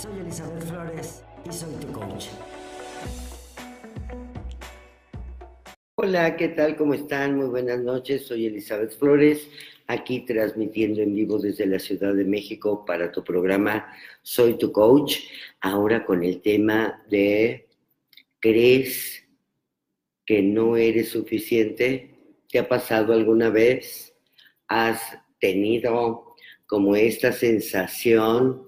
Soy Elizabeth Flores y soy tu coach. Hola, ¿qué tal? ¿Cómo están? Muy buenas noches. Soy Elizabeth Flores, aquí transmitiendo en vivo desde la Ciudad de México para tu programa Soy tu coach. Ahora con el tema de ¿crees que no eres suficiente? ¿Te ha pasado alguna vez? ¿Has tenido como esta sensación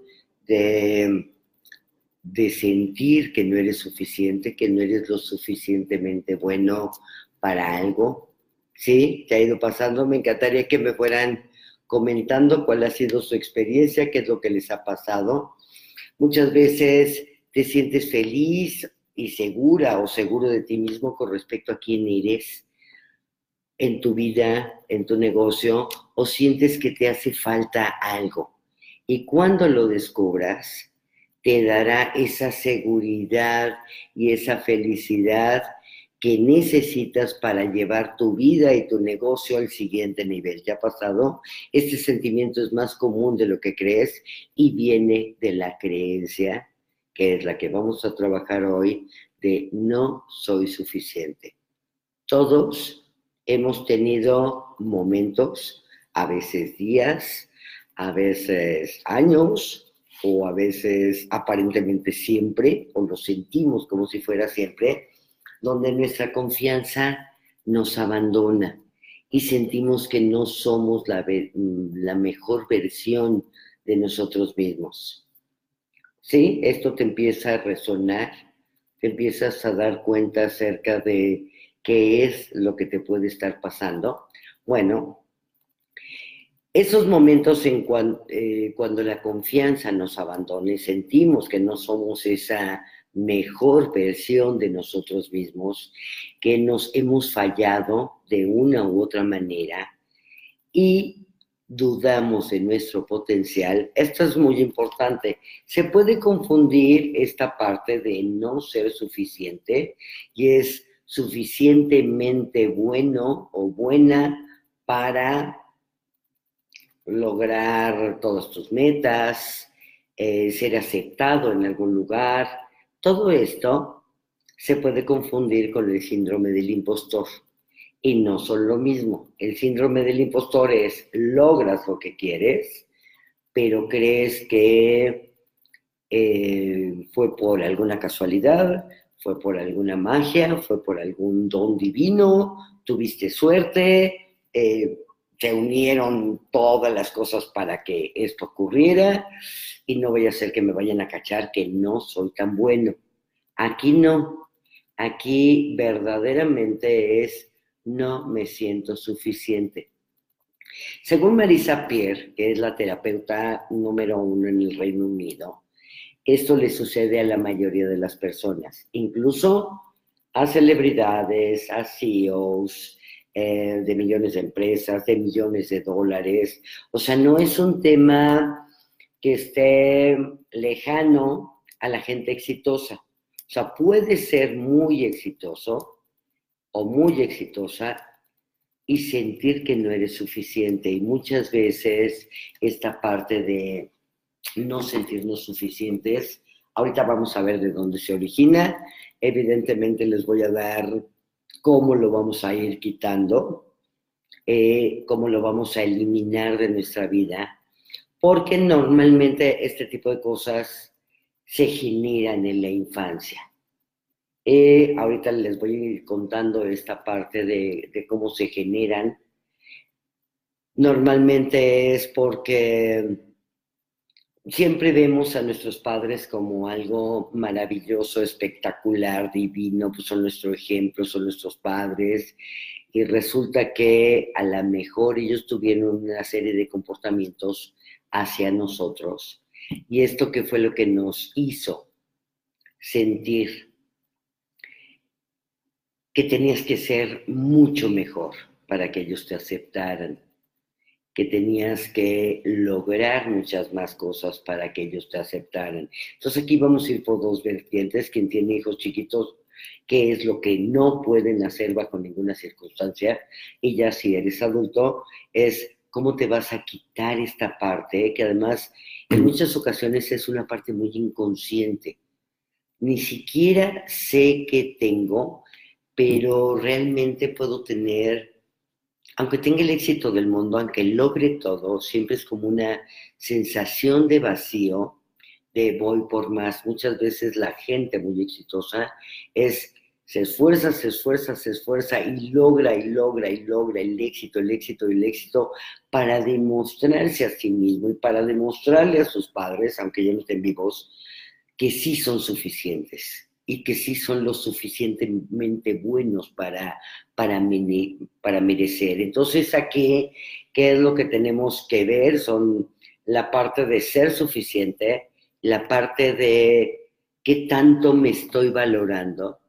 de, sentir que no eres suficiente, que no eres lo suficientemente bueno para algo. ¿Sí? ¿Te ha ido pasando? Me encantaría que me fueran comentando cuál ha sido su experiencia, qué es lo que les ha pasado. Muchas veces te sientes feliz y segura o seguro de ti mismo con respecto a quién eres en tu vida, en tu negocio, o sientes que te hace falta algo. Y cuando lo descubras, te dará esa seguridad y esa felicidad que necesitas para llevar tu vida y tu negocio al siguiente nivel. ¿Ya pasado? Este sentimiento es más común de lo que crees y viene de la creencia, que es la que vamos a trabajar hoy, de no soy suficiente. Todos hemos tenido momentos, a veces días, a veces años o a veces aparentemente siempre, o lo sentimos como si fuera siempre, donde nuestra confianza nos abandona y sentimos que no somos la, la mejor versión de nosotros mismos. ¿Sí? Esto te empieza a resonar, te empiezas a dar cuenta acerca de qué es lo que te puede estar pasando. Bueno, esos momentos en eh, cuando la confianza nos abandona y sentimos que no somos esa mejor versión de nosotros mismos, que nos hemos fallado de una u otra manera y dudamos de nuestro potencial. Esto es muy importante. Se puede confundir esta parte de no ser suficiente y es suficientemente bueno o buena para lograr todas tus metas, eh, ser aceptado en algún lugar. Todo esto se puede confundir con el síndrome del impostor. Y no son lo mismo. El síndrome del impostor es logras lo que quieres, pero crees que eh, fue por alguna casualidad, fue por alguna magia, fue por algún don divino, tuviste suerte, eh, se unieron todas las cosas para que esto ocurriera y no voy a ser que me vayan a cachar que no soy tan bueno. Aquí no, aquí verdaderamente es no me siento suficiente. Según Marisa Pierre, que es la terapeuta número uno en el Reino Unido, esto le sucede a la mayoría de las personas, incluso a celebridades, a CEOs, eh, de millones de empresas, de millones de dólares. O sea, no es un tema que esté lejano a la gente exitosa. O sea, puede ser muy exitoso o muy exitosa y sentir que no eres suficiente. Y muchas veces esta parte de no sentirnos suficientes, ahorita vamos a ver de dónde se origina. Evidentemente les voy a dar cómo lo vamos a ir quitando, eh, cómo lo vamos a eliminar de nuestra vida, porque normalmente este tipo de cosas se generan en la infancia. Eh, ahorita les voy a ir contando esta parte de, de cómo se generan. Normalmente es porque siempre vemos a nuestros padres como algo maravilloso, espectacular, divino, pues son nuestro ejemplo, son nuestros padres, y resulta que a lo mejor ellos tuvieron una serie de comportamientos hacia nosotros. Y esto que fue lo que nos hizo sentir que tenías que ser mucho mejor para que ellos te aceptaran, que tenías que lograr muchas más cosas para que ellos te aceptaran. Entonces aquí vamos a ir por dos vertientes. Quien tiene hijos chiquitos, qué es lo que no pueden hacer bajo ninguna circunstancia. Y ya si eres adulto, es cómo te vas a quitar esta parte, que además en muchas ocasiones es una parte muy inconsciente. Ni siquiera sé qué tengo, pero realmente puedo tener, aunque tenga el éxito del mundo, aunque logre todo, siempre es como una sensación de vacío, de voy por más. Muchas veces la gente muy exitosa es se esfuerza, se esfuerza, se esfuerza y logra y logra y logra el éxito, el éxito y el éxito para demostrarse a sí mismo y para demostrarle a sus padres, aunque ya no estén vivos, que sí son suficientes y que sí son lo suficientemente buenos para, para, para merecer. Entonces, aquí, ¿qué es lo que tenemos que ver? Son la parte de ser suficiente, la parte de qué tanto me estoy valorando,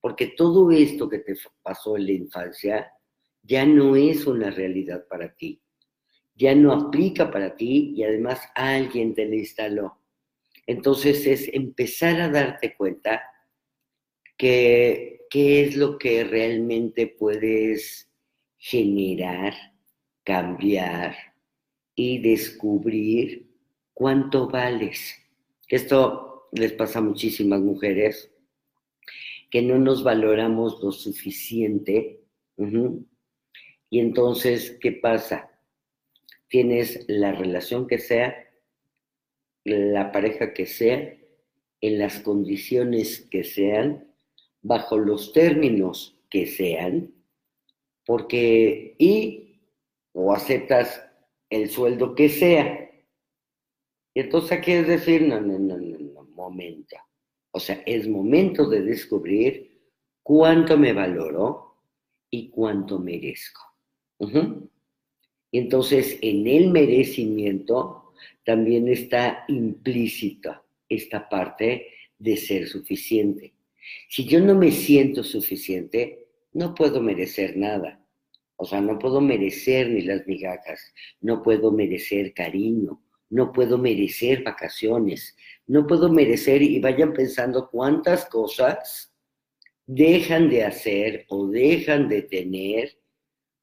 porque todo esto que te pasó en la infancia ya no es una realidad para ti, ya no aplica para ti y además alguien te la instaló. Entonces es empezar a darte cuenta que qué es lo que realmente puedes generar, cambiar y descubrir cuánto vales. Esto les pasa a muchísimas mujeres que no nos valoramos lo suficiente. Y entonces, ¿qué pasa? Tienes la relación que sea, la pareja que sea, en las condiciones que sean, bajo los términos que sean, porque y o aceptas el sueldo que sea. Y entonces, ¿qué es decir? No, no, no, no, no, momento. O sea, es momento de descubrir cuánto me valoro y cuánto merezco. Y entonces en el merecimiento también está implícita esta parte de ser suficiente. Si yo no me siento suficiente, no puedo merecer nada. O sea, no puedo merecer ni las migajas, no puedo merecer cariño, no puedo merecer vacaciones, no puedo merecer y vayan pensando cuántas cosas dejan de hacer o dejan de tener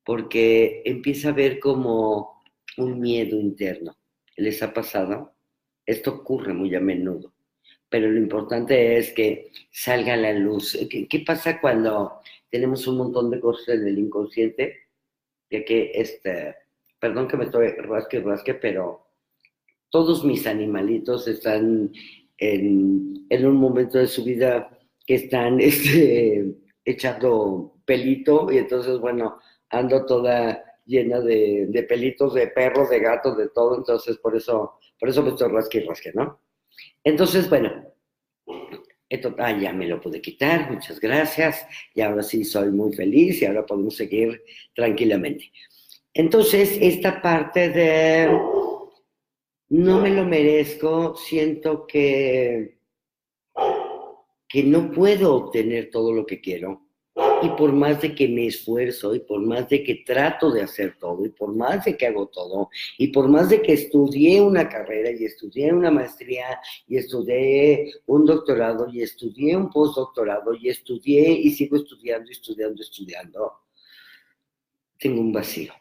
porque empieza a ver como un miedo interno. ¿Les ha pasado? Esto ocurre muy a menudo, pero lo importante es que salga a la luz. ¿Qué, pasa cuando tenemos un montón de cosas en el inconsciente? De que, este, perdón que me estoy rasque, rasque, pero todos mis animalitos están en, un momento de su vida que están este, echando pelito y entonces, bueno, ando toda llena de, pelitos de perros, de gatos, de todo, entonces por eso, por eso me estoy rasque y rasque, ¿no? Entonces, bueno, ah, ya me lo pude quitar, muchas gracias, y ahora sí soy muy feliz y ahora podemos seguir tranquilamente. Entonces, esta parte de no me lo merezco, siento que, que no puedo obtener todo lo que quiero. Y por más de que me esfuerzo, y por más de que trato de hacer todo, y por más de que hago todo, y por más de que estudié una carrera, y estudié una maestría, y estudié un doctorado, y estudié un postdoctorado, y estudié y sigo estudiando, estudiando, estudiando, tengo un vacío.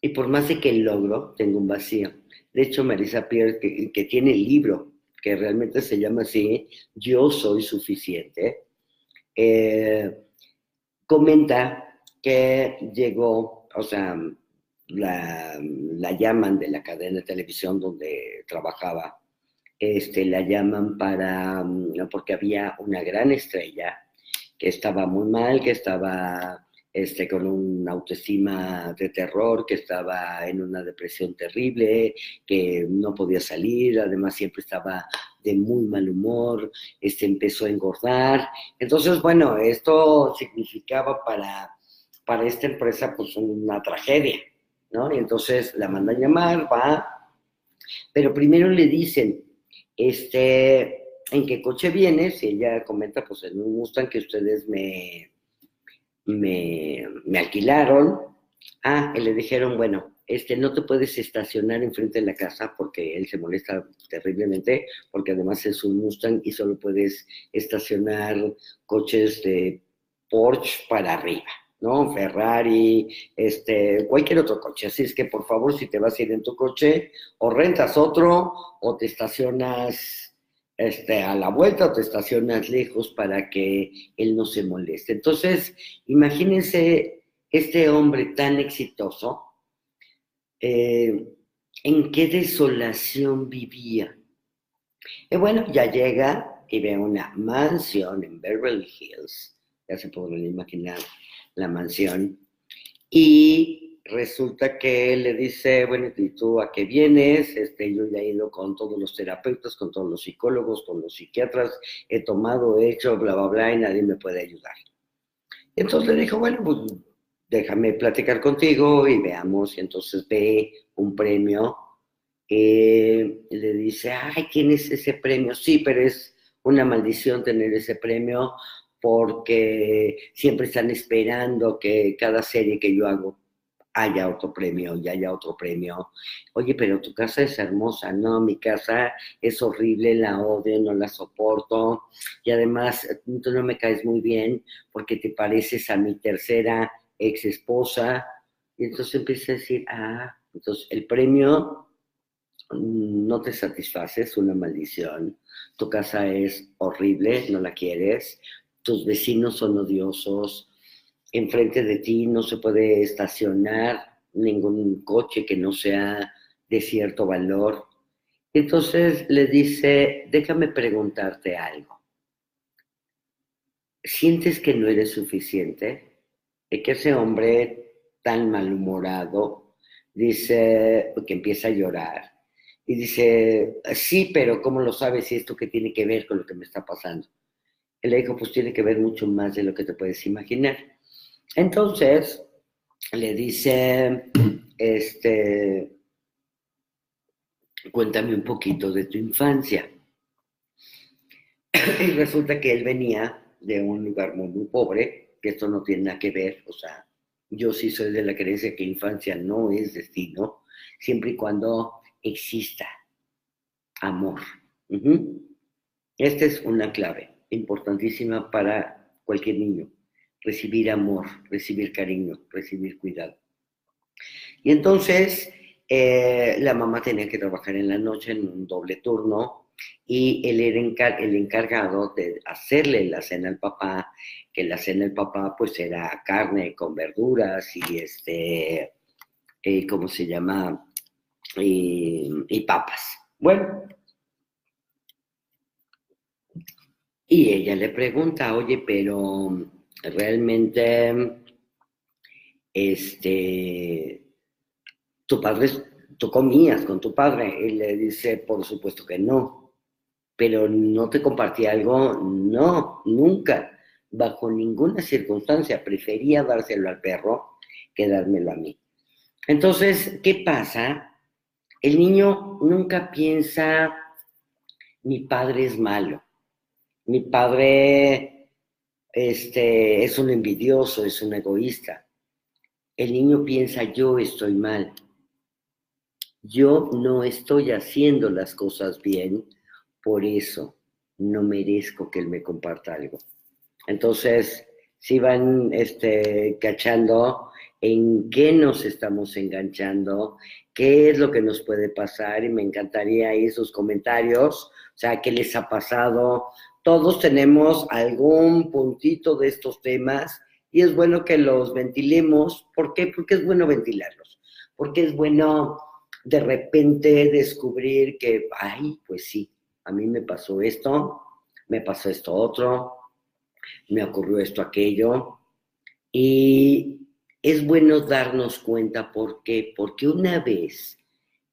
Y por más de que logro, tengo un vacío. De hecho, Marisa Pierre, que, tiene el libro, que realmente se llama así, Yo soy suficiente, eh, comenta que llegó, o sea, la, llaman de la cadena de televisión donde trabajaba, este, la llaman para, porque había una gran estrella que estaba muy mal, que estaba este, con una autoestima de terror, que estaba en una depresión terrible, que no podía salir, además siempre estaba de muy mal humor, este, empezó a engordar. Entonces, bueno, esto significaba para, para esta empresa pues una tragedia, ¿no? Y entonces la mandan a llamar, va, pero primero le dicen, este, ¿en qué coche vienes? Y ella comenta, pues en un Mustang que ustedes me me, alquilaron. Ah, y le dijeron, bueno, este, no te puedes estacionar enfrente de la casa porque él se molesta terriblemente, porque además es un Mustang y solo puedes estacionar coches de Porsche para arriba, ¿no? Ferrari, este, cualquier otro coche. Así es que por favor, si te vas a ir en tu coche, o rentas otro, o te estacionas este, a la vuelta, o te estacionas lejos para que él no se moleste. Entonces, imagínense este hombre tan exitoso, eh, en qué desolación vivía. Y bueno, ya llega y ve una mansión en Beverly Hills, ya se pueden imaginar la mansión, y resulta que le dice, bueno, ¿y tú a qué vienes? Este, yo ya he ido con todos los terapeutas, con todos los psicólogos, con los psiquiatras, he tomado, he hecho, bla, bla, bla, y nadie me puede ayudar. Entonces le dijo, bueno, pues déjame platicar contigo y veamos, y entonces ve un premio, eh, le dice, ay, ¿tienes ese premio? Sí, pero es una maldición tener ese premio porque siempre están esperando que cada serie que yo hago haya otro premio y haya otro premio. Oye, pero tu casa es hermosa, no, mi casa es horrible, la odio, no la soporto y además tú no me caes muy bien porque te pareces a mi tercera ex esposa. Y entonces empieza a decir, ah, entonces el premio no te satisface, es una maldición. Tu casa es horrible, no la quieres tus vecinos son odiosos, enfrente de ti no se puede estacionar ningún coche que no sea de cierto valor. Entonces le dice, déjame preguntarte algo. ¿Sientes que no eres suficiente? Y que ese hombre tan malhumorado dice, que empieza a llorar, y dice, sí, pero ¿cómo lo sabes si esto que tiene que ver con lo que me está pasando? el ego pues tiene que ver mucho más de lo que te puedes imaginar. Entonces, le dice, este, cuéntame un poquito de tu infancia. y resulta que él venía de un lugar muy, muy pobre, que esto no tiene nada que ver, o sea, yo sí soy de la creencia que infancia no es destino, siempre y cuando exista amor. Esta es una clave importantísima para cualquier niño, recibir amor, recibir cariño, recibir cuidado. Y entonces eh, la mamá tenía que trabajar en la noche en un doble turno y él era el encargado de hacerle la cena al papá, que la cena al papá pues era carne con verduras y este, ¿cómo se llama? y papas. Bueno, Y ella le pregunta, oye, pero realmente, este, tu padre, tú comías con tu padre. Y le dice, por supuesto que no. Pero no te compartía algo, no, nunca, bajo ninguna circunstancia. Prefería dárselo al perro que dármelo a mí. Entonces, ¿qué pasa? El niño nunca piensa, mi padre es malo mi padre este, es un envidioso, es un egoísta. El niño piensa, yo estoy mal. Yo no estoy haciendo las cosas bien, por eso no merezco que él me comparta algo. Entonces, si van este, cachando en qué nos estamos enganchando, qué es lo que nos puede pasar, y me encantaría esos comentarios, o sea, qué les ha pasado, todos tenemos algún puntito de estos temas y es bueno que los ventilemos. ¿Por qué? Porque es bueno ventilarlos. Porque es bueno de repente descubrir que, ay, pues sí, a mí me pasó esto, me pasó esto otro, me ocurrió esto aquello. Y es bueno darnos cuenta por qué. Porque una vez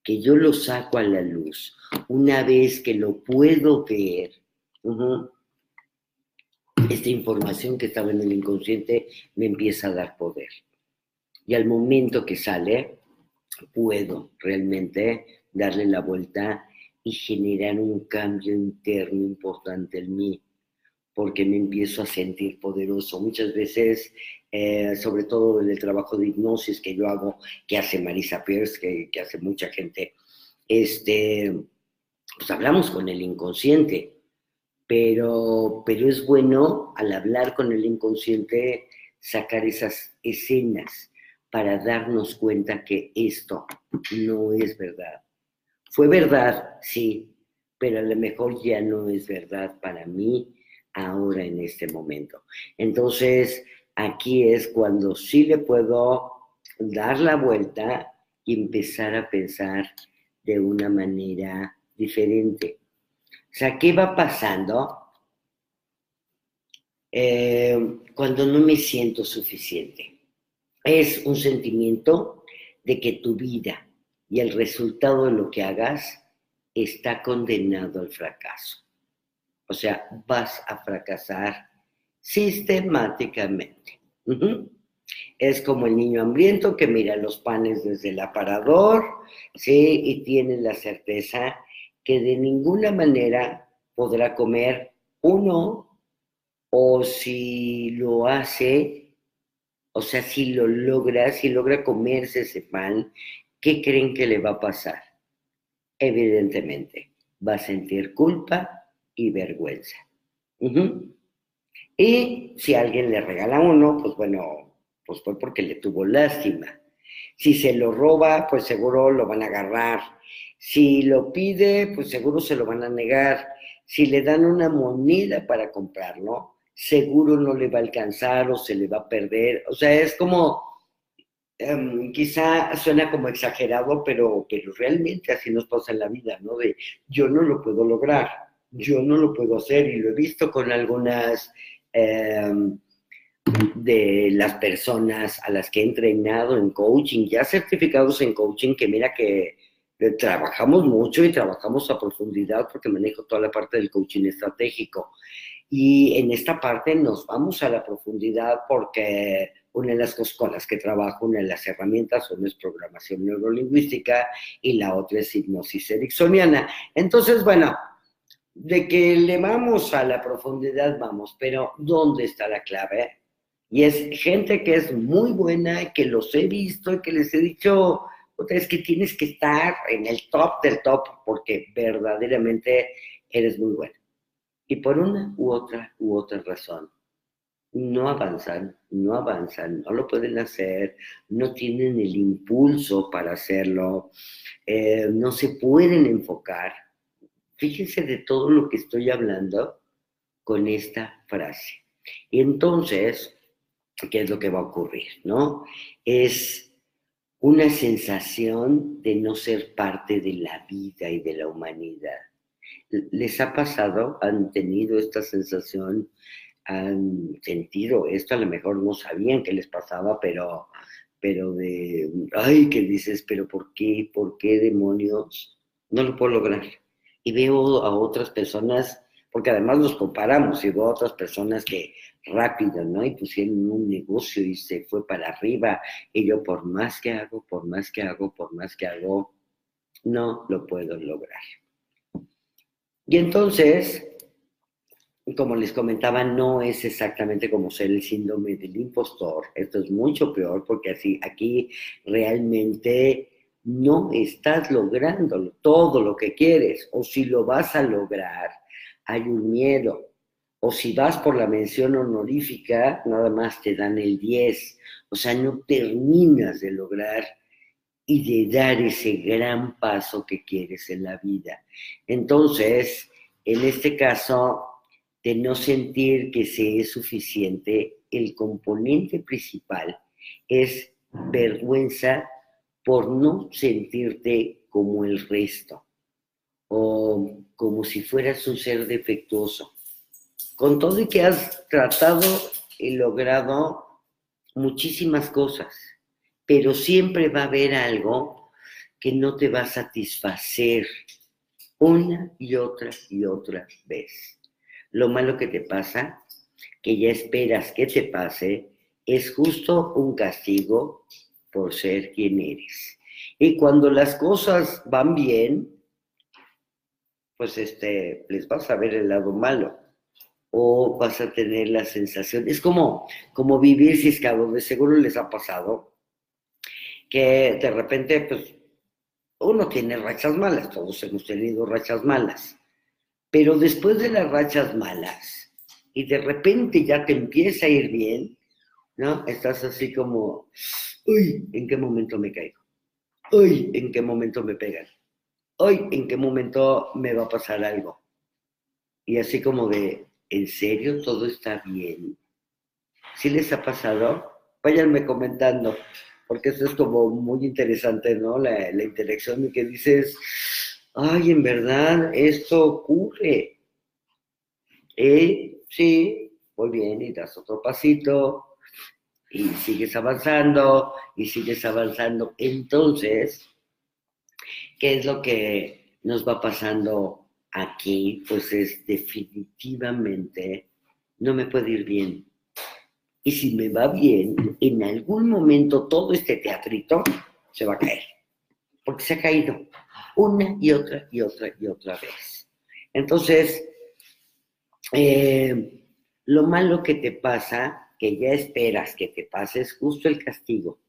que yo lo saco a la luz, una vez que lo puedo ver, esta información que estaba en el inconsciente me empieza a dar poder. Y al momento que sale, puedo realmente darle la vuelta y generar un cambio interno importante en mí, porque me empiezo a sentir poderoso. Muchas veces, eh, sobre todo en el trabajo de hipnosis que yo hago, que hace Marisa Pierce, que, que hace mucha gente, este, pues hablamos con el inconsciente pero, pero es bueno al hablar con el inconsciente sacar esas escenas para darnos cuenta que esto no es verdad. Fue verdad, sí, pero a lo mejor ya no es verdad para mí ahora en este momento. Entonces, aquí es cuando sí le puedo dar la vuelta y empezar a pensar de una manera diferente. O sea, ¿qué va pasando eh, cuando no me siento suficiente? Es un sentimiento de que tu vida y el resultado de lo que hagas está condenado al fracaso. O sea, vas a fracasar sistemáticamente. Es como el niño hambriento que mira los panes desde el aparador, ¿sí? Y tiene la certeza que de ninguna manera podrá comer uno o si lo hace, o sea, si lo logra, si logra comerse ese pan, ¿qué creen que le va a pasar? Evidentemente, va a sentir culpa y vergüenza. Y si alguien le regala uno, pues bueno, pues fue porque le tuvo lástima. Si se lo roba, pues seguro lo van a agarrar. Si lo pide, pues seguro se lo van a negar. Si le dan una moneda para comprarlo, seguro no le va a alcanzar o se le va a perder. O sea, es como, em, quizá suena como exagerado, pero, pero realmente así nos pasa en la vida, ¿no? De yo no lo puedo lograr yo no lo puedo hacer y lo he visto con algunas em, de las personas a las que he entrenado en coaching, ya certificados en coaching, que mira que trabajamos mucho y trabajamos a profundidad porque manejo toda la parte del coaching estratégico. Y en esta parte nos vamos a la profundidad porque una de las cosas que trabajo, una de las herramientas, una es programación neurolingüística y la otra es hipnosis ericksoniana. Entonces, bueno, de que le vamos a la profundidad, vamos, pero ¿dónde está la clave? Y es gente que es muy buena, que los he visto y que les he dicho, es que tienes que estar en el top del top porque verdaderamente eres muy bueno. Y por una u otra u otra razón, no avanzan, no avanzan, no lo pueden hacer, no tienen el impulso para hacerlo, eh, no se pueden enfocar Fíjense de todo lo que estoy hablando con esta frase. Y entonces, ¿qué es lo que va a ocurrir? ¿No? Es una sensación de no ser parte de la vida y de la humanidad. ¿Les ha pasado? ¿Han tenido esta sensación? ¿Han sentido esto? A lo mejor no sabían qué les pasaba, pero, pero de, ay, ¿qué dices? ¿Pero por qué? ¿Por qué demonios? No lo puedo lograr y veo a otras personas, porque además los comparamos, y veo a otras personas que rápido, ¿no? Y pusieron un negocio y se fue para arriba, y yo por más que hago, por más que hago, por más que hago, no lo puedo lograr. Y entonces, como les comentaba, no es exactamente como ser el síndrome del impostor. Esto es mucho peor porque así aquí realmente no estás logrando todo lo que quieres, o si lo vas a lograr, hay un miedo. O si vas por la mención honorífica, nada más te dan el 10. O sea, no terminas de lograr y de dar ese gran paso que quieres en la vida. Entonces, en este caso, de no sentir que se es suficiente, el componente principal es vergüenza por no sentirte como el resto o como si fueras un ser defectuoso. Con todo y que has tratado y logrado muchísimas cosas, pero siempre va a haber algo que no te va a satisfacer una y otra y otra vez. Lo malo que te pasa, que ya esperas que te pase, es justo un castigo por ser quien eres. Y cuando las cosas van bien, pues este, les vas a ver el lado malo o vas a tener la sensación, es como, como vivir ciscado, de seguro les ha pasado, que de repente, pues, uno tiene rachas malas, todos hemos tenido rachas malas, pero después de las rachas malas, y de repente ya te empieza a ir bien, ¿no? Estás así como, uy, ¿en qué momento me caigo? Uy, ¿en qué momento me pegan? Uy, ¿en qué momento me va a pasar algo? Y así como de, ¿en serio todo está bien? ¿Sí les ha pasado? Váyanme comentando, porque eso es como muy interesante, ¿no? La, la interacción de que dices, ay, en verdad, esto ocurre. Eh, sí, muy bien, y das otro pasito, y sigues avanzando, y sigues avanzando. Entonces, ¿qué es lo que nos va pasando aquí? Pues es definitivamente, no me puede ir bien. Y si me va bien, en algún momento todo este teatrito se va a caer, porque se ha caído una y otra y otra y otra vez. Entonces, eh, lo malo que te pasa, que ya esperas que te pase, es justo el castigo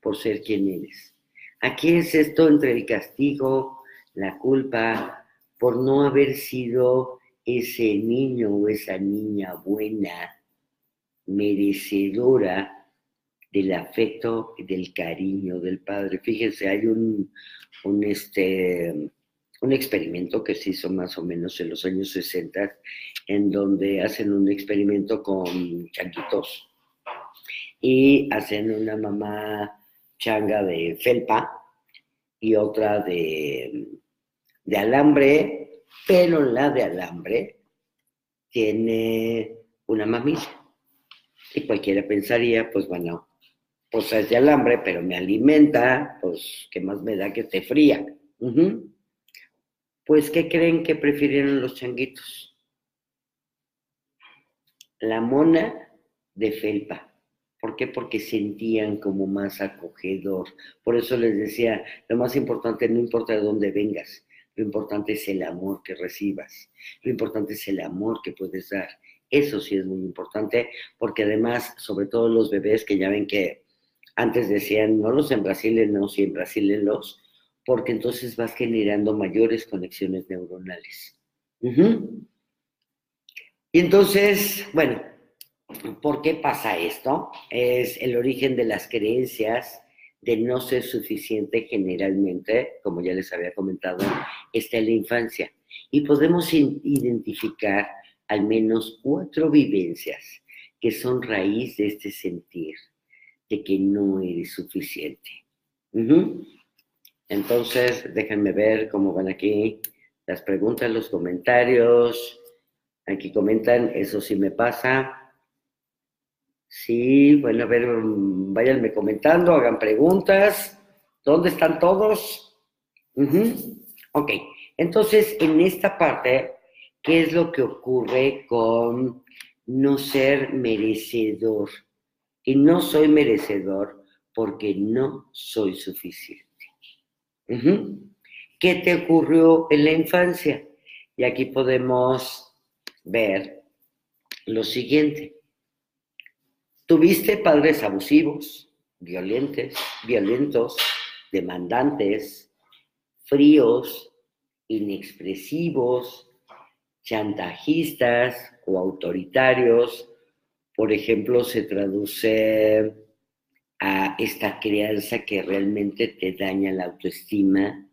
por ser quien eres. Aquí es esto entre el castigo, la culpa, por no haber sido ese niño o esa niña buena, merecedora del afecto del cariño del padre. Fíjense, hay un, un, este, un experimento que se hizo más o menos en los años 60, en donde hacen un experimento con changuitos y hacen una mamá changa de felpa y otra de, de alambre, pero la de alambre tiene una mamilla. Y cualquiera pensaría, pues bueno, pues es de alambre, pero me alimenta, pues qué más me da que esté fría. Pues, ¿qué creen que prefirieron los changuitos? La mona de felpa. ¿Por qué? Porque sentían como más acogedor. Por eso les decía, lo más importante, no importa de dónde vengas, lo importante es el amor que recibas, lo importante es el amor que puedes dar. Eso sí es muy importante, porque además, sobre todo los bebés que ya ven que antes decían, no los embrasílenos y embrasílenlos, porque entonces vas generando mayores conexiones neuronales. Y entonces, bueno, ¿por qué pasa esto? Es el origen de las creencias de no ser suficiente generalmente, como ya les había comentado, está en la infancia. Y podemos identificar al menos cuatro vivencias que son raíz de este sentir de que no eres suficiente. Entonces, déjenme ver cómo van aquí las preguntas, los comentarios. Aquí comentan, eso sí me pasa. Sí, bueno, a ver, váyanme comentando, hagan preguntas. ¿Dónde están todos? Ok, entonces en esta parte, ¿qué es lo que ocurre con no ser merecedor? Y no soy merecedor porque no soy suficiente. ¿Qué te ocurrió en la infancia? Y aquí podemos ver lo siguiente. Tuviste padres abusivos, violentos, violentos, demandantes, fríos, inexpresivos, chantajistas o autoritarios, por ejemplo, se traduce a esta crianza que realmente te daña la autoestima,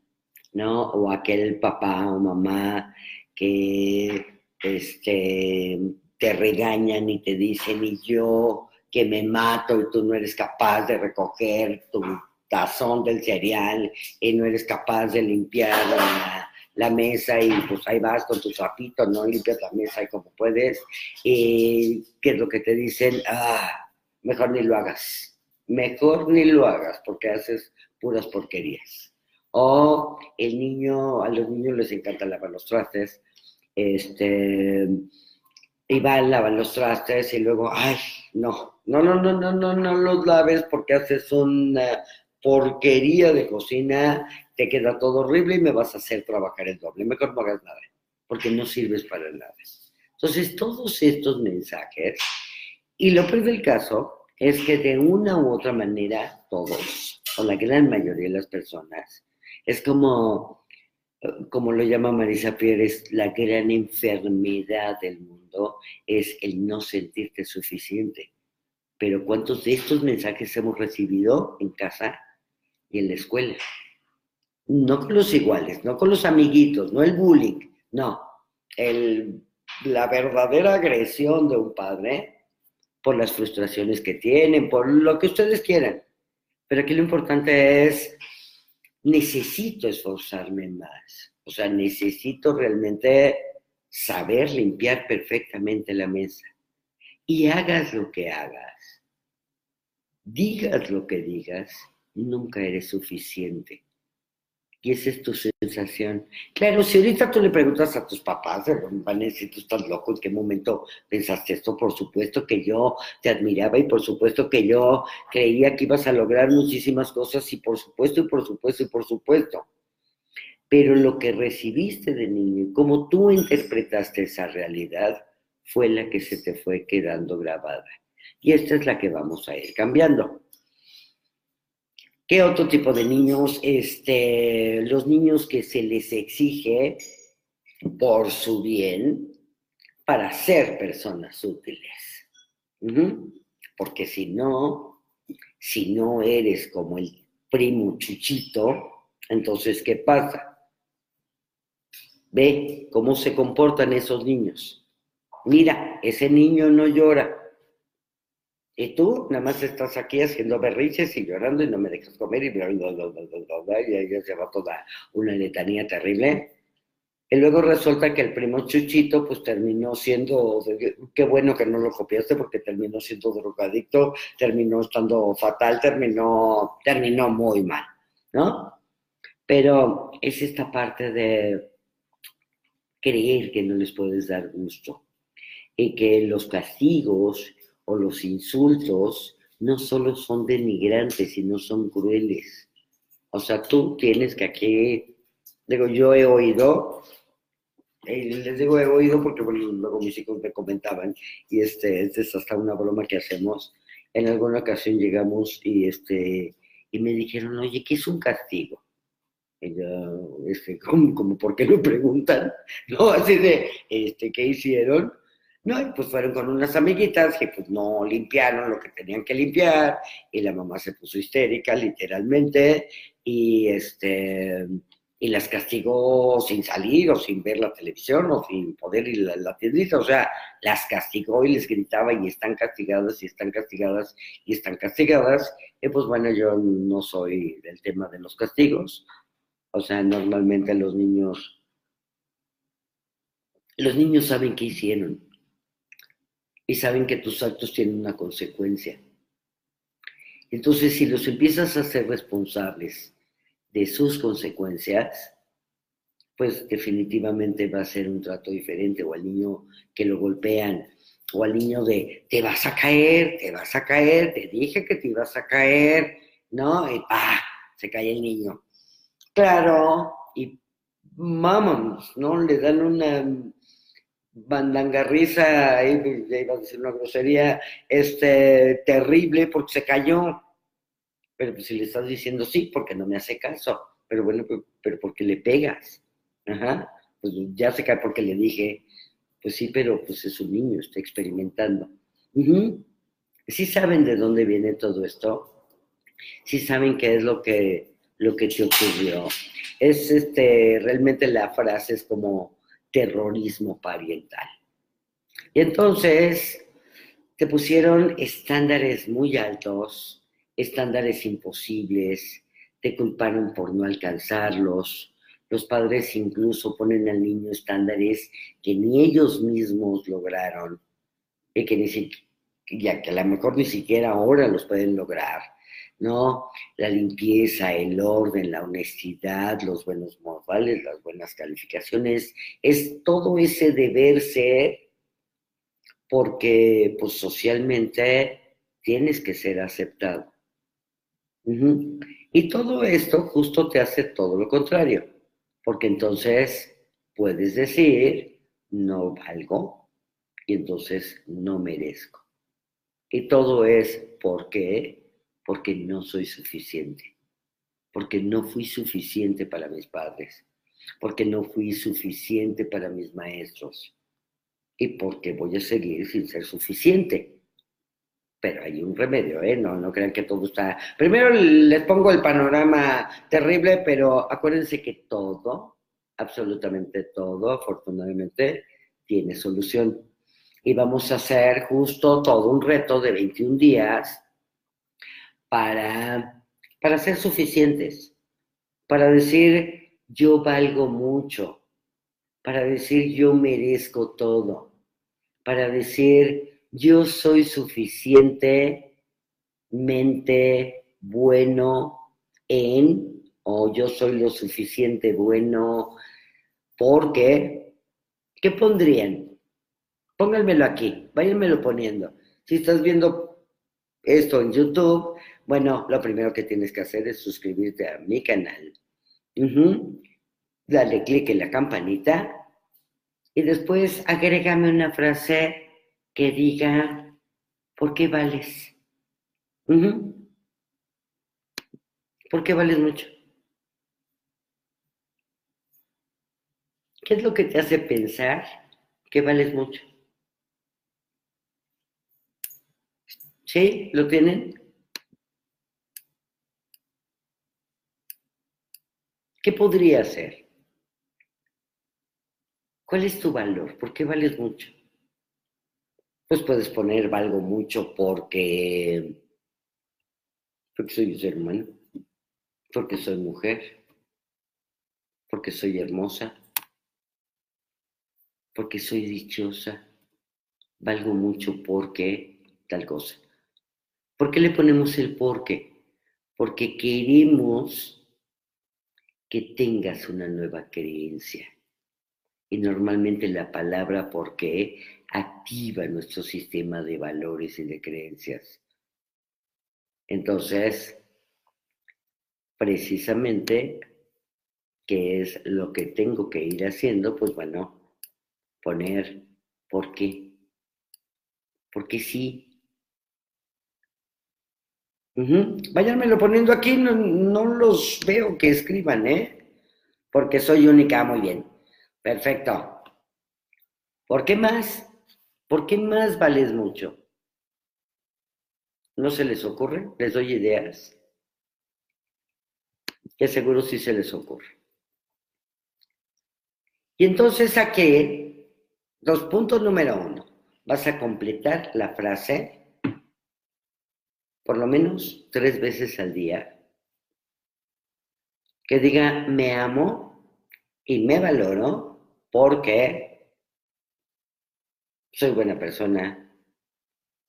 ¿no? O aquel papá o mamá que este, te regañan y te dicen, y yo que me mato y tú no eres capaz de recoger tu tazón del cereal y no eres capaz de limpiar la mesa y pues ahí vas con tu zapito, ¿no? Limpias la mesa y como puedes. Y ¿qué es lo que te dicen? Ah, mejor ni lo hagas. Mejor ni lo hagas porque haces puras porquerías. O el niño, a los niños les encanta lavar los trastes, este, y van, lavan los trastes y luego, ay, no, no, no, no, no, no, no los laves porque haces una porquería de cocina te queda todo horrible y me vas a hacer trabajar el doble. Mejor no hagas nada, porque no sirves para nada. Entonces, todos estos mensajes, y lo peor del caso es que de una u otra manera, todos, o la gran mayoría de las personas, es como, como lo llama Marisa Pérez, la gran enfermedad del mundo es el no sentirte suficiente. pero ¿cuántos de estos mensajes hemos recibido en casa en la escuela? No con los iguales, no con los amiguitos, no el bullying, no. El, la verdadera agresión de un padre por las frustraciones que tienen, por lo que ustedes quieran. Pero aquí lo importante es, necesito esforzarme más. O sea, necesito realmente saber limpiar perfectamente la mesa. Y hagas lo que hagas, digas lo que digas, nunca eres suficiente. Y esa es tu sensación. Claro, si ahorita tú le preguntas a tus papás, van a decir, tú estás loco, ¿en qué momento pensaste esto? Por supuesto que yo te admiraba y por supuesto que yo creía que ibas a lograr muchísimas cosas y por supuesto y por supuesto y por supuesto. Pero lo que recibiste de niño y cómo tú interpretaste esa realidad fue la que se te fue quedando grabada. Y esta es la que vamos a ir cambiando. ¿Qué otro tipo de niños? Este, los niños que se les exige por su bien para ser personas útiles. Porque si no, si no eres como el primo chuchito, entonces, ¿qué pasa? Ve cómo se comportan esos niños. Mira, ese niño no llora. Y tú nada más estás aquí haciendo berriches y llorando y no me dejas comer y, y ahí se va toda una letanía terrible. Y luego resulta que el primo Chuchito pues terminó siendo, qué bueno que no lo copiaste porque terminó siendo drogadicto, terminó estando fatal, terminó, terminó muy mal, ¿no? Pero es esta parte de creer que no les puedes dar gusto y que los castigos o los insultos no solo son denigrantes, sino son crueles. O sea, tú tienes que aquí, digo, yo he oído, eh, les digo he oído porque bueno, luego mis hijos me comentaban, y este, este es hasta una broma que hacemos. En alguna ocasión llegamos y, este, y me dijeron, oye, ¿qué es un castigo? Yo, este, ¿cómo, como, ¿por qué lo preguntan? No, así de, este, ¿qué hicieron? No, y pues fueron con unas amiguitas que pues no limpiaron lo que tenían que limpiar y la mamá se puso histérica literalmente y este y las castigó sin salir o sin ver la televisión o sin poder ir a la tiendita, o sea, las castigó y les gritaba y están castigadas y están castigadas y están castigadas. Y pues bueno, yo no soy del tema de los castigos, o sea, normalmente los niños, los niños saben qué hicieron, y saben que tus actos tienen una consecuencia. Entonces, si los empiezas a hacer responsables de sus consecuencias, pues definitivamente va a ser un trato diferente, o al niño que lo golpean, o al niño de, te vas a caer, te vas a caer, te dije que te ibas a caer, ¿no? Y ¡pah! Se cae el niño. Claro, y vámonos, ¿no? Le dan una bandangarriza, iba a decir una grosería, este, terrible porque se cayó. Pero pues si le estás diciendo sí, porque no me hace caso. Pero bueno, pero, porque le pegas. Ajá. Pues ya se cae porque le dije, pues sí, pero pues es un niño, está experimentando. Sí saben de dónde viene todo esto. Sí saben qué es lo que, lo que te ocurrió. Es este, realmente la frase es como, terrorismo parental. Y entonces te pusieron estándares muy altos, estándares imposibles, te culparon por no alcanzarlos. Los padres incluso ponen al niño estándares que ni ellos mismos lograron y que, ni ya que a lo mejor ni siquiera ahora los pueden lograr. ¿No? La limpieza, el orden, la honestidad, los buenos modales, las buenas calificaciones, es todo ese deber ser porque pues socialmente tienes que ser aceptado. Y todo esto justo te hace todo lo contrario, porque entonces puedes decir, no valgo, y entonces no merezco. Y todo es porque porque no soy suficiente, porque no fui suficiente para mis padres, porque no fui suficiente para mis maestros y porque voy a seguir sin ser suficiente. pero hay un remedio, ¿eh? No, no crean que todo está... Primero les pongo el panorama terrible, pero acuérdense que todo, absolutamente todo, afortunadamente, tiene solución. Y vamos a hacer justo todo un reto de 21 días para, para ser suficientes, para decir yo valgo mucho, para decir yo merezco todo, para decir yo soy suficientemente bueno en, o yo soy lo suficiente bueno porque, ¿qué pondrían? Pónganmelo aquí, váyanmelo poniendo. Si estás viendo esto en YouTube, bueno, lo primero que tienes que hacer es suscribirte a mi canal. Dale clic en la campanita y después agrégame una frase que diga, ¿por qué vales? ¿Por qué vales mucho? ¿Qué es lo que te hace pensar que vales mucho? ¿Sí? ¿Lo tienen? ¿Qué podría ser? ¿Cuál es tu valor? ¿Por qué vales mucho? pues puedes poner valgo mucho porque, porque soy un ser humano, porque soy mujer, porque soy hermosa, porque soy dichosa, valgo mucho porque tal cosa. ¿Por qué le ponemos el porque? Porque queremos que tengas una nueva creencia. Y normalmente la palabra porque activa nuestro sistema de valores y de creencias. Entonces, precisamente, ¿qué es lo que tengo que ir haciendo? Pues bueno, poner por qué. Porque sí. Váyanmelo poniendo aquí, no, no los veo que escriban, ¿eh? Porque soy única, muy bien. Perfecto. ¿Por qué más? ¿Por qué más vales mucho? ¿No se les ocurre? ¿Les doy ideas? Que seguro sí se les ocurre. Y entonces aquí, dos puntos número uno. Vas a completar la frase por lo menos tres veces al día. Que diga, me amo y me valoro porque soy buena persona,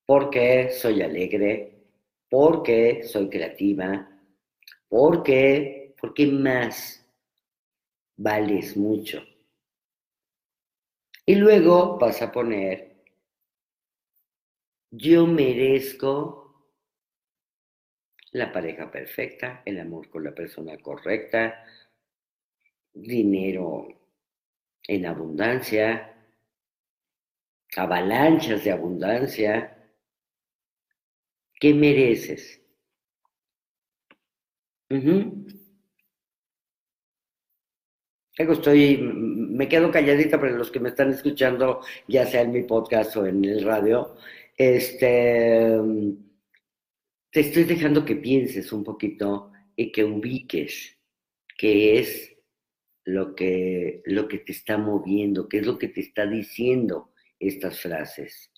porque soy alegre, porque soy creativa, porque, porque más vales mucho. Y luego vas a poner, yo merezco la pareja perfecta, el amor con la persona correcta, dinero en abundancia, avalanchas de abundancia, ¿qué mereces? estoy, me quedo calladita para los que me están escuchando, ya sea en mi podcast o en el radio. Este, te estoy dejando que pienses un poquito y que ubiques qué es lo que, lo que te está moviendo, qué es lo que te está diciendo estas frases.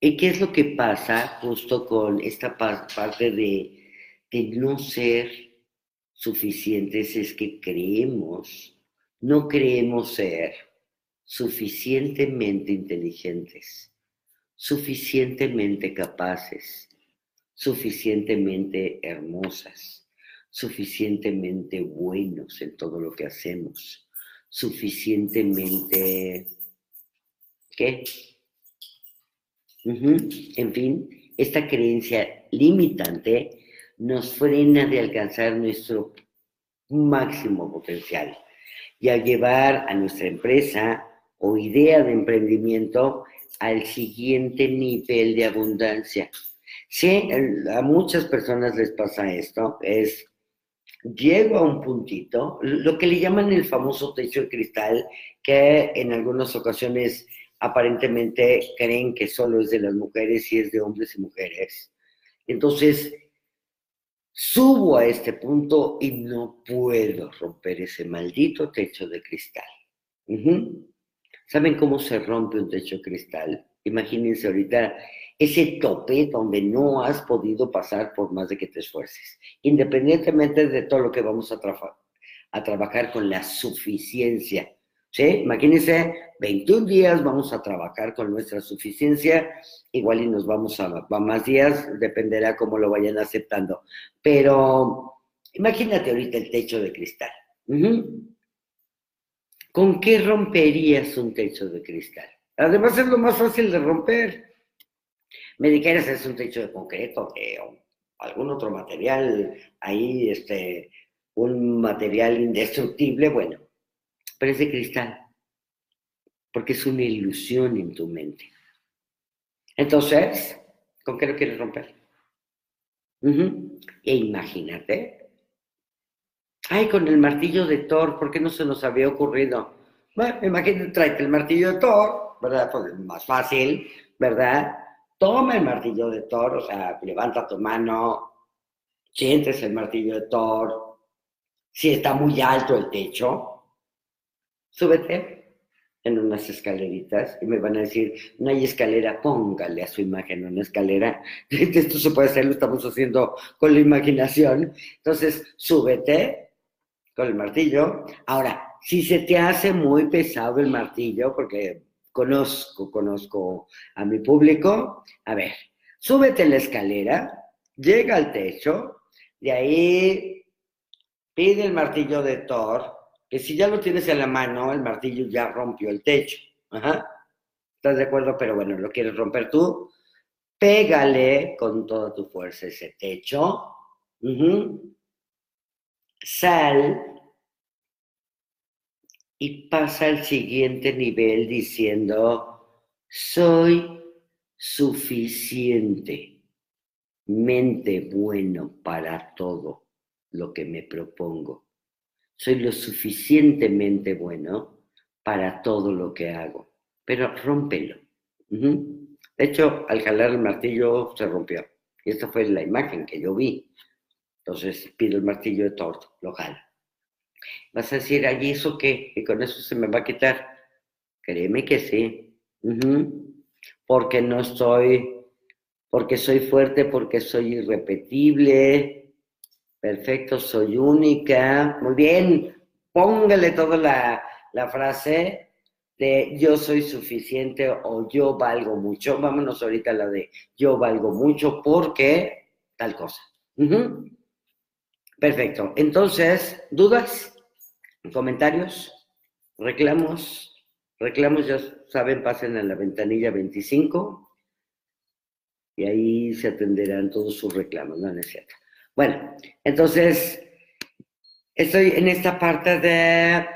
¿Y qué es lo que pasa justo con esta parte de, de no ser suficientes? Es que creemos, no creemos ser suficientemente inteligentes, suficientemente capaces, suficientemente hermosas suficientemente buenos en todo lo que hacemos, suficientemente... ¿Qué? En fin, esta creencia limitante nos frena de alcanzar nuestro máximo potencial y a llevar a nuestra empresa o idea de emprendimiento al siguiente nivel de abundancia. Sí, a muchas personas les pasa esto, es llego a un puntito, lo que le llaman el famoso techo de cristal, que en algunas ocasiones aparentemente creen que solo es de las mujeres y es de hombres y mujeres. Entonces, subo a este punto y no puedo romper ese maldito techo de cristal. ¿Saben cómo se rompe un techo cristal? Imagínense ahorita ese tope donde no has podido pasar por más de que te esfuerces, independientemente de todo lo que vamos a, a trabajar con la suficiencia. ¿Sí? Imagínense, 21 días vamos a trabajar con nuestra suficiencia, igual y nos vamos a, a más días, dependerá cómo lo vayan aceptando. Pero imagínate ahorita el techo de cristal. ¿Con qué romperías un techo de cristal? Además es lo más fácil de romper. Me dijeras, es un techo de concreto o algún otro material, ahí este, un material indestructible, bueno, pero es de cristal, porque es una ilusión en tu mente. Entonces, ¿con qué lo quieres romper? E imagínate. Ay, con el martillo de Thor, ¿por qué no se nos había ocurrido? Bueno, imagínate, tráete el martillo de Thor, ¿verdad? Pues más fácil, ¿verdad? toma el martillo de Thor, o sea, levanta tu mano, sientes el martillo de Thor. Si está muy alto el techo, súbete en unas escaleritas y me van a decir, no hay escalera, póngale a su imagen una escalera. Esto se puede hacer, lo estamos haciendo con la imaginación. Entonces, súbete con el martillo. Ahora, si se te hace muy pesado el martillo, porque conozco, conozco a mi público. A ver, súbete la escalera, llega al techo, de ahí pide el martillo de Thor, que si ya lo tienes en la mano, el martillo ya rompió el techo. Ajá. ¿Estás de acuerdo? Pero bueno, lo quieres romper tú. Pégale con toda tu fuerza ese techo. Sal y pasa al siguiente nivel diciendo, soy suficiente, mente bueno para todo lo que me propongo. Soy lo suficientemente bueno para todo lo que hago. Pero rómpelo. De hecho, al jalar el martillo se rompió. Y esta fue la imagen que yo vi. Entonces pido el martillo de torto, lo. Vas a decir, ¿allí eso qué? ¿Y con eso se me va a quitar? Créeme que sí. Porque no soy, porque soy fuerte, porque soy irrepetible. Perfecto, soy única. Muy bien, póngale toda la, la frase de yo soy suficiente o yo valgo mucho. Vámonos ahorita a la de yo valgo mucho porque tal cosa. Perfecto. Entonces, ¿dudas? comentarios, reclamos, reclamos ya saben, pasen a la ventanilla 25 y ahí se atenderán todos sus reclamos, no, cierto. Bueno, entonces, estoy en esta parte de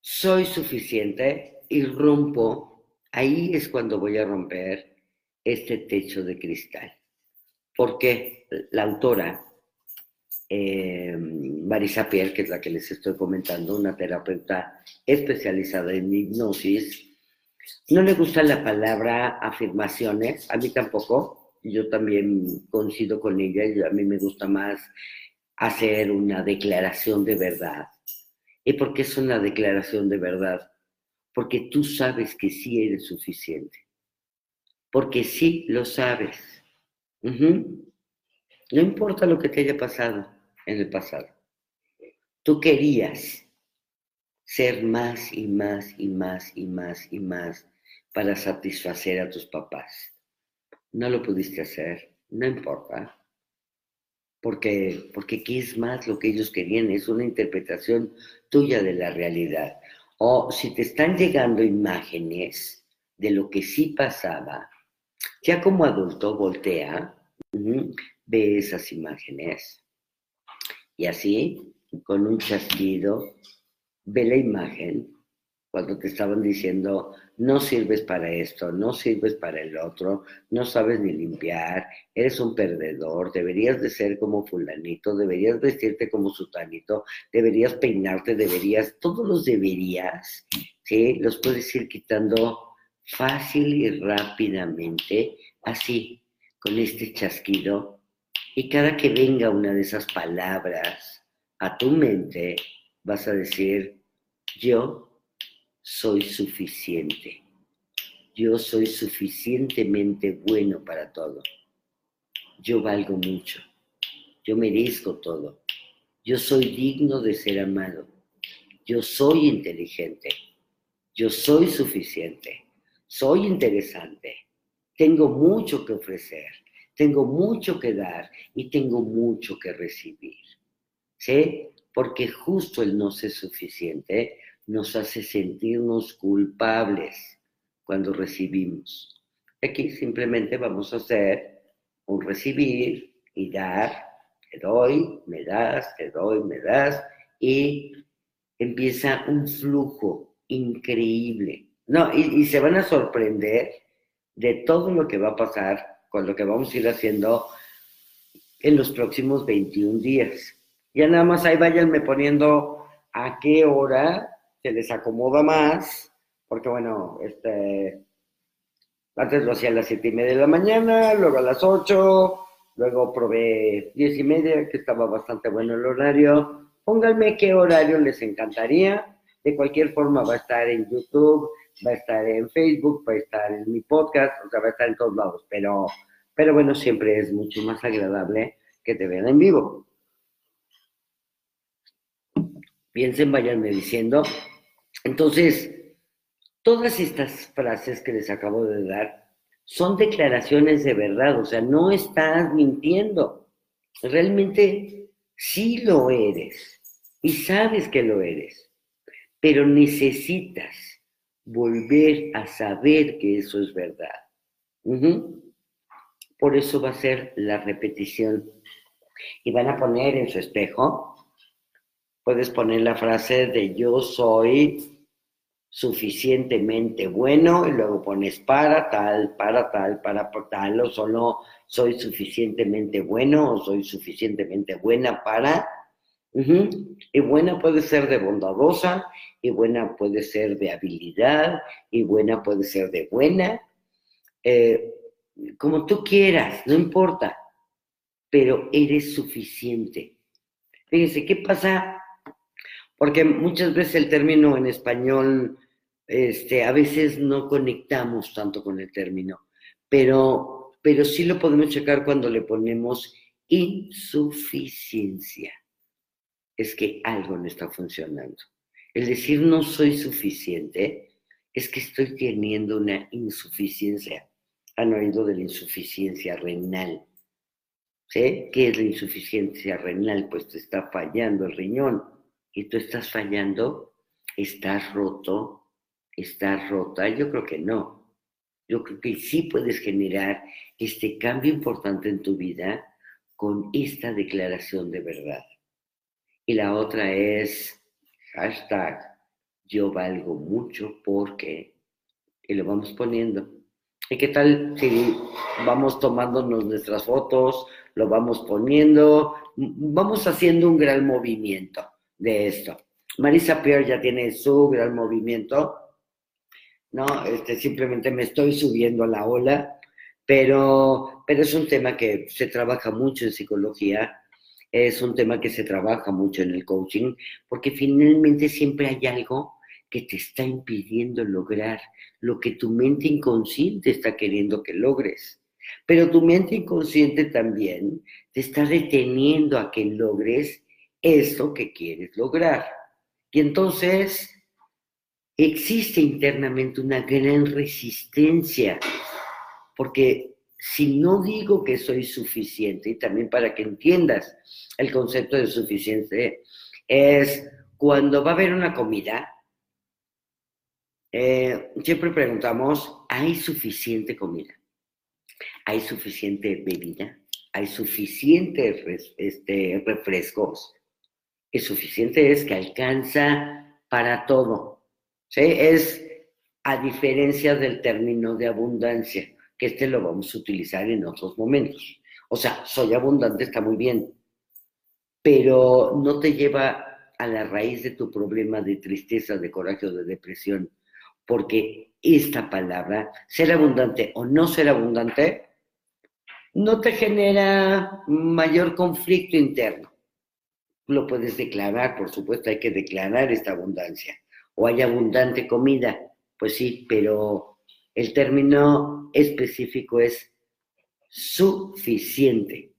soy suficiente y rompo, ahí es cuando voy a romper este techo de cristal. Porque la autora eh, Marisa Pierre, que es la que les estoy comentando, una terapeuta especializada en hipnosis. No le gusta la palabra afirmaciones, a mí tampoco, yo también coincido con ella, y a mí me gusta más hacer una declaración de verdad. ¿Y por qué es una declaración de verdad? Porque tú sabes que sí eres suficiente. Porque sí lo sabes. No importa lo que te haya pasado en el pasado. Tú querías ser más y más y más y más y más para satisfacer a tus papás. No lo pudiste hacer, no importa. Porque, porque ¿qué es más lo que ellos querían? Es una interpretación tuya de la realidad. O si te están llegando imágenes de lo que sí pasaba, ya como adulto voltea, ve esas imágenes y así, con un chasquido, ve la imagen cuando te estaban diciendo, no sirves para esto, no sirves para el otro, no sabes ni limpiar, eres un perdedor, deberías de ser como fulanito, deberías vestirte como sutanito, deberías peinarte, deberías, todos los deberías, ¿sí? Los puedes ir quitando fácil y rápidamente, así, con este chasquido. Y cada que venga una de esas palabras a tu mente, vas a decir, yo soy suficiente. Yo soy suficientemente bueno para todo. Yo valgo mucho. Yo merezco todo. Yo soy digno de ser amado. Yo soy inteligente. Yo soy suficiente. Soy interesante. Tengo mucho que ofrecer. Tengo mucho que dar y tengo mucho que recibir. ¿Sí? Porque justo el no ser suficiente nos hace sentirnos culpables cuando recibimos. Aquí simplemente vamos a hacer un recibir y dar, te doy, me das, te doy, me das, y empieza un flujo increíble. No, y, se van a sorprender de todo lo que va a pasar con lo que vamos a ir haciendo en los próximos 21 días. Ya nada más ahí váyanme poniendo a qué hora se les acomoda más, porque bueno, este, antes lo hacía a las siete y media de la mañana, luego a las ocho, luego probé diez y media, que estaba bastante bueno el horario. Pónganme qué horario les encantaría. De cualquier forma va a estar en YouTube, va a estar en Facebook, va a estar en mi podcast, o sea, va a estar en todos lados. Pero, pero bueno, siempre es mucho más agradable que te vean en vivo. Piensen, váyanme diciendo entonces, todas estas frases que les acabo de dar son declaraciones de verdad, o sea, no estás mintiendo. Realmente sí lo eres y sabes que lo eres, pero necesitas volver a saber que eso es verdad. Por eso va a ser la repetición. Y van a poner en su espejo, puedes poner la frase de yo soy suficientemente bueno y luego pones para tal, para tal, para tal, o solo soy suficientemente bueno o soy suficientemente buena para. Y buena puede ser de bondadosa, y buena puede ser de habilidad, y buena puede ser de buena, eh, como tú quieras, no importa, pero eres suficiente. Fíjense, ¿qué pasa? Porque muchas veces el término en español este, a veces no conectamos tanto con el término, pero, pero sí lo podemos checar cuando le ponemos insuficiencia. Es que algo no está funcionando. El decir no soy suficiente es que estoy teniendo una insuficiencia. Han oído de la insuficiencia renal. ¿Sí? ¿Qué es la insuficiencia renal? Pues te está fallando el riñón. Y tú estás fallando, estás roto, está rota? Yo creo que no. Yo creo que sí puedes generar este cambio importante en tu vida con esta declaración de verdad. Y la otra es hashtag yo valgo mucho porque, y lo vamos poniendo. ¿Y qué tal si vamos tomándonos nuestras fotos, lo vamos poniendo, vamos haciendo un gran movimiento de esto? Marisa Pierre ya tiene su gran movimiento ¿no? Este, simplemente me estoy subiendo a la ola, pero, pero es un tema que se trabaja mucho en psicología, es un tema que se trabaja mucho en el coaching, porque finalmente siempre hay algo que te está impidiendo lograr lo que tu mente inconsciente está queriendo que logres. Pero tu mente inconsciente también te está deteniendo a que logres eso que quieres lograr. Y entonces existe internamente una gran resistencia, porque si no digo que soy suficiente, y también para que entiendas el concepto de suficiente, es cuando va a haber una comida, eh, siempre preguntamos, ¿hay suficiente comida? ¿Hay suficiente bebida? ¿Hay suficientes este, refrescos? El suficiente es que alcanza para todo. ¿sí? Es a diferencia del término de abundancia, que este lo vamos a utilizar en otros momentos. O sea, soy abundante está muy bien, pero no te lleva a la raíz de tu problema de tristeza, de coraje o de depresión, porque esta palabra, ser abundante o no ser abundante, no te genera mayor conflicto interno. Lo puedes declarar, por supuesto, hay que declarar esta abundancia. O hay abundante comida, pues sí, pero el término específico es suficiente,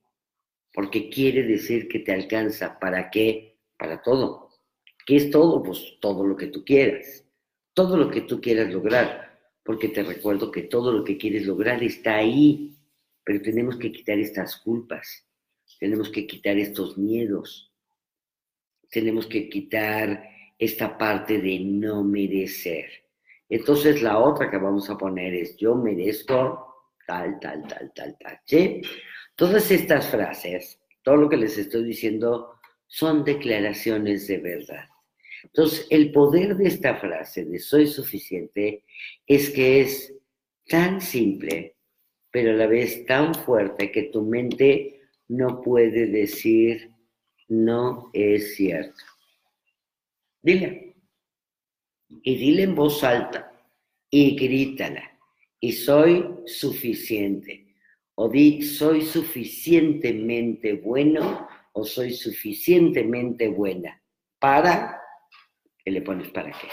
porque quiere decir que te alcanza. ¿Para qué? Para todo. ¿Qué es todo? Pues todo lo que tú quieras. Todo lo que tú quieras lograr. Porque te recuerdo que todo lo que quieres lograr está ahí. Pero tenemos que quitar estas culpas. Tenemos que quitar estos miedos. Tenemos que quitar esta parte de no merecer. Entonces la otra que vamos a poner es yo merezco tal, tal, tal, tal, tal. ¿sí? Todas estas frases, todo lo que les estoy diciendo, son declaraciones de verdad. Entonces, el poder de esta frase de soy suficiente es que es tan simple, pero a la vez tan fuerte que tu mente no puede decir no es cierto. Dile y dile en voz alta y grítala. Y soy suficiente. O di, soy suficientemente bueno o soy suficientemente buena. Para, ¿qué le pones para qué?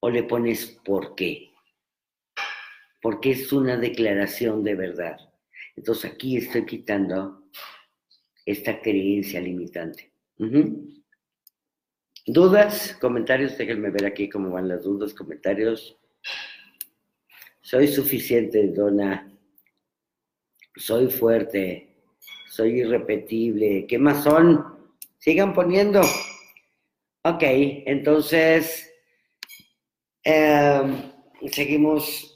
O le pones por qué. Porque es una declaración de verdad. Entonces aquí estoy quitando esta creencia limitante. ¿Dudas? ¿Comentarios? Déjenme ver aquí cómo van las dudas, comentarios. Soy suficiente, dona. Soy fuerte. Soy irrepetible. ¿Qué más son? Sigan poniendo. Ok, entonces em, seguimos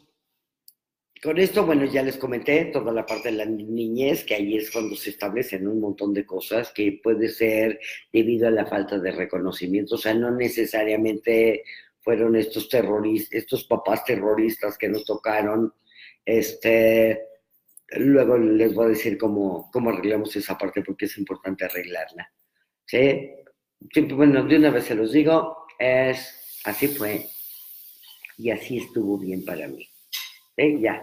con esto, bueno, ya les comenté toda la parte de la niñez, que ahí es cuando se establecen un montón de cosas que puede ser debido a la falta de reconocimiento, o sea, no necesariamente fueron estos terroristas, estos papás terroristas que nos tocaron, este, luego les voy a decir cómo, cómo arreglamos esa parte porque es importante arreglarla, ¿sí? bueno, de una vez se los digo, es, así fue y así estuvo bien para mí. Ya.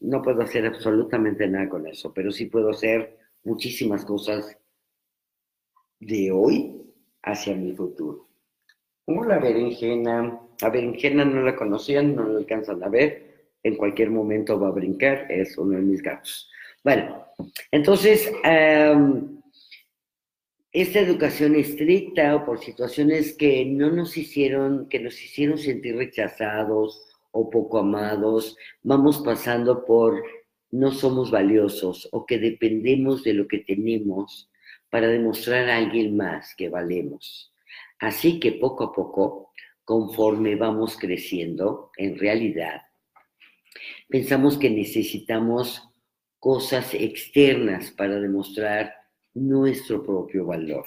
No puedo hacer absolutamente nada con eso, pero sí puedo hacer muchísimas cosas de hoy hacia mi futuro. Como la berenjena. La berenjena no la conocían, no la alcanzan a ver. En cualquier momento va a brincar, es uno de mis gatos. Bueno, entonces, esta educación estricta o por situaciones que no nos hicieron, que nos hicieron sentir rechazados o poco amados, vamos pasando por no somos valiosos o que dependemos de lo que tenemos para demostrar a alguien más que valemos. Así que poco a poco, conforme vamos creciendo, en realidad, pensamos que necesitamos cosas externas para demostrar nuestro propio valor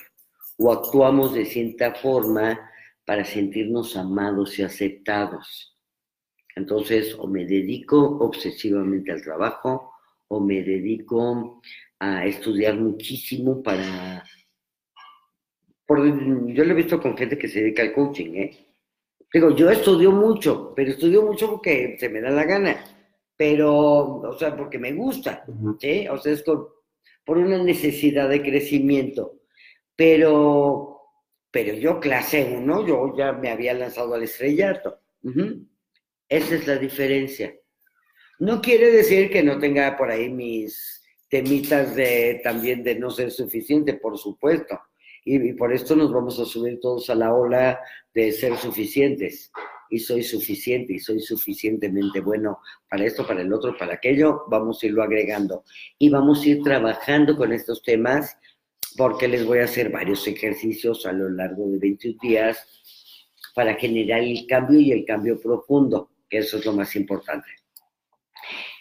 o actuamos de cierta forma para sentirnos amados y aceptados. Entonces, o me dedico obsesivamente al trabajo, o me dedico a estudiar muchísimo para... yo lo he visto con gente que se dedica al coaching, ¿eh? Digo, yo estudio mucho, pero estudio mucho porque se me da la gana, pero, o sea, porque me gusta, ¿sí? O sea, es por una necesidad de crecimiento, pero, pero yo clase uno, yo ya me había lanzado al estrellato. Esa es la diferencia. No quiere decir que no tenga por ahí mis temitas de también de no ser suficiente, por supuesto. Y, por esto nos vamos a subir todos a la ola de ser suficientes. Y soy suficiente y soy suficientemente bueno para esto, para el otro, para aquello. Vamos a irlo agregando. Y vamos a ir trabajando con estos temas porque les voy a hacer varios ejercicios a lo largo de 21 días para generar el cambio y el cambio profundo que eso es lo más importante.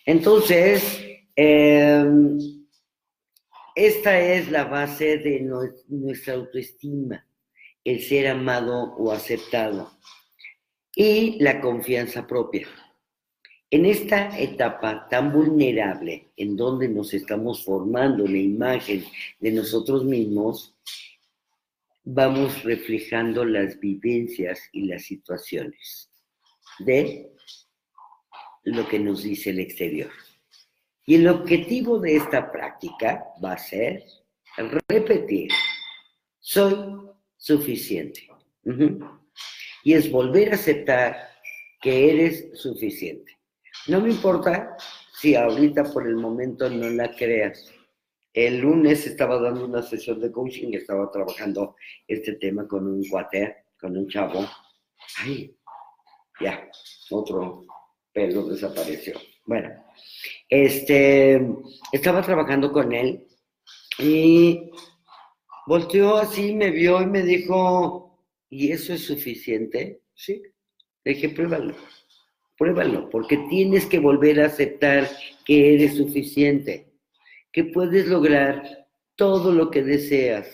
Entonces, em, esta es la base de nuestra autoestima, el ser amado o aceptado. y la confianza propia. En esta etapa tan vulnerable en donde nos estamos formando una imagen de nosotros mismos, vamos reflejando las vivencias y las situaciones de lo que nos dice el exterior. Y el objetivo de esta práctica va a ser repetir, soy suficiente. Y es volver a aceptar que eres suficiente. No me importa si ahorita por el momento no la creas. El lunes estaba dando una sesión de coaching estaba trabajando este tema con un cuate, con un chavo. Ay, ya, otro pelo desapareció. Bueno, este, estaba trabajando con él y volteó así, me vio y me dijo, ¿y eso es suficiente? Sí. Le dije, pruébalo, pruébalo, porque tienes que volver a aceptar que eres suficiente, que puedes lograr todo lo que deseas.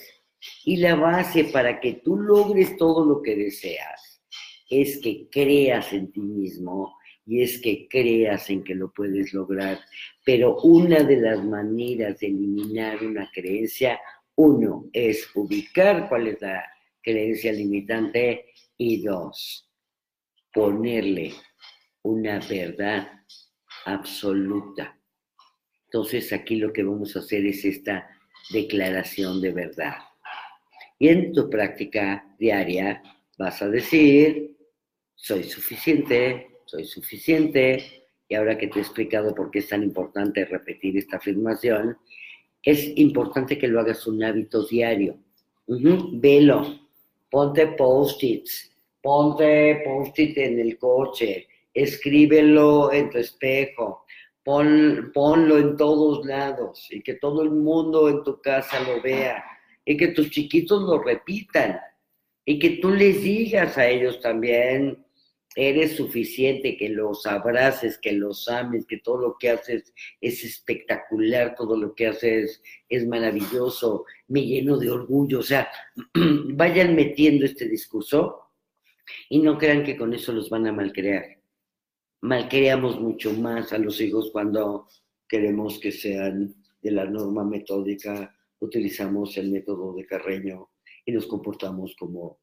Y la base para que tú logres todo lo que deseas es que creas en ti mismo y es que creas en que lo puedes lograr. Pero una de las maneras de eliminar una creencia, uno, es ubicar cuál es la creencia limitante y dos, ponerle una verdad absoluta. Entonces aquí lo que vamos a hacer es esta declaración de verdad. Y en tu práctica diaria vas a decir, soy suficiente, soy suficiente, y ahora que te he explicado por qué es tan importante repetir esta afirmación, es importante que lo hagas un hábito diario. Velo, ponte post-its, ponte post-it en el coche, escríbelo en tu espejo, ponlo en todos lados y que todo el mundo en tu casa lo vea y que tus chiquitos lo repitan y que tú les digas a ellos también eres suficiente, que los abraces, que los ames, que todo lo que haces es espectacular, todo lo que haces es maravilloso, me lleno de orgullo. O sea, vayan metiendo este discurso y no crean que con eso los van a malcrear. Malcreamos mucho más a los hijos cuando queremos que sean de la norma metódica, utilizamos el método de Carreño y nos comportamos como,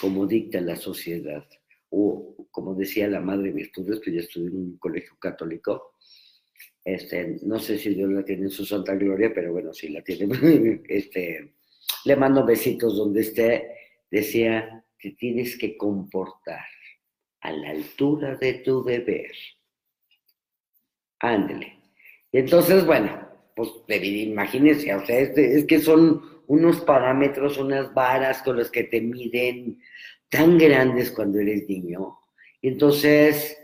como dicta la sociedad o como decía la madre Virtudes, que ya estudié en un colegio católico, este, no sé si Dios la tiene en su santa gloria, pero bueno, si la tiene, este, le mando besitos donde esté, decía, que tienes que comportar a la altura de tu deber. Ándele. Y entonces, bueno, pues imagínense, o sea, es, es que son unos parámetros, unas varas con las que te miden tan grandes cuando eres niño. entonces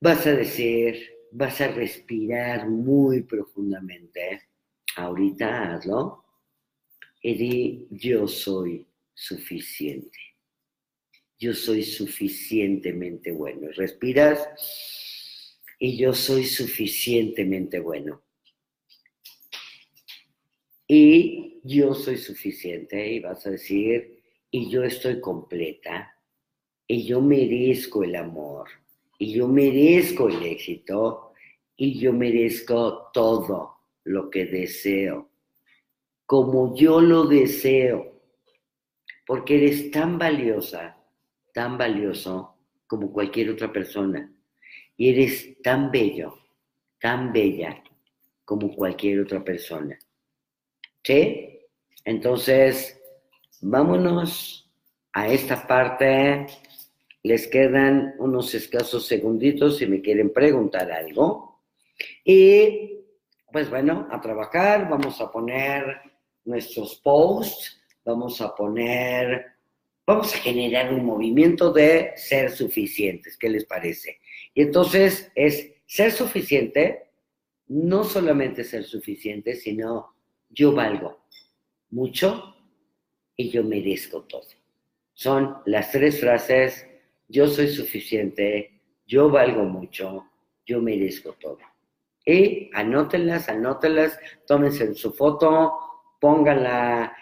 vas a decir, vas a respirar muy profundamente. Ahorita hazlo. Y di, yo soy suficiente. Yo soy suficientemente bueno. Respiras y yo soy suficientemente bueno. Y yo soy suficiente. Y vas a decir, y yo estoy completa y yo merezco el amor y yo merezco el éxito y yo merezco todo lo que deseo, como yo lo deseo, porque eres tan valiosa, tan valioso como cualquier otra persona y eres tan bello, tan bella como cualquier otra persona. ¿Sí? Entonces, Vámonos a esta parte. Les quedan unos escasos segunditos si me quieren preguntar algo. Y pues bueno, a trabajar, vamos a poner nuestros posts, vamos a poner, vamos a generar un movimiento de ser suficientes. ¿Qué les parece? Y entonces es ser suficiente, no solamente ser suficiente, sino yo valgo mucho, y yo merezco todo. Son las tres frases, yo soy suficiente, yo valgo mucho, yo merezco todo. Y anótenlas, anótenlas, tómense en su foto, pónganla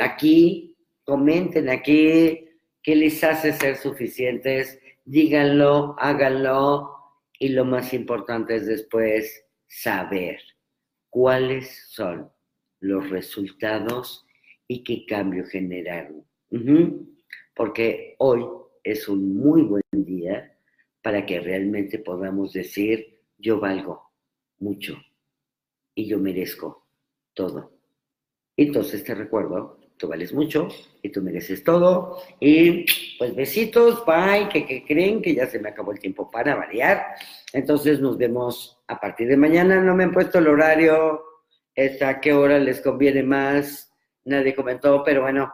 aquí, comenten aquí ¿Qué les hace ser suficientes? Díganlo, háganlo. Y lo más importante es después saber cuáles son los resultados y qué cambio generaron. Porque hoy es un muy buen día para que realmente podamos decir, yo valgo mucho y yo merezco todo. Entonces te recuerdo, tú vales mucho y tú mereces todo. Y pues besitos, bye, que, creen que ya se me acabó el tiempo para variar. Entonces nos vemos a partir de mañana. No me han puesto el horario, a qué hora les conviene más. Nadie comentó, pero bueno,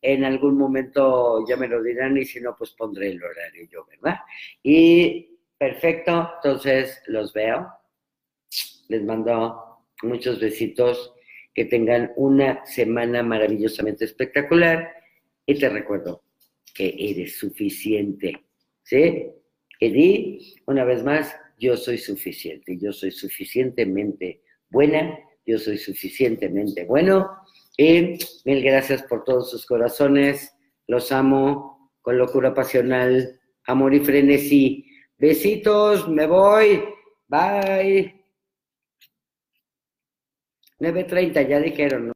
en algún momento ya me lo dirán y si no, pues pondré el horario yo, ¿verdad? Y perfecto, entonces los veo. Les mando muchos besitos que tengan una semana maravillosamente espectacular y te recuerdo que eres suficiente, ¿sí? di una vez más, yo soy suficiente, yo soy suficientemente buena, yo soy suficientemente bueno y mil gracias por todos sus corazones, los amo con locura pasional, amor y frenesí. Besitos, me voy, bye. 9.30, ya dijeron,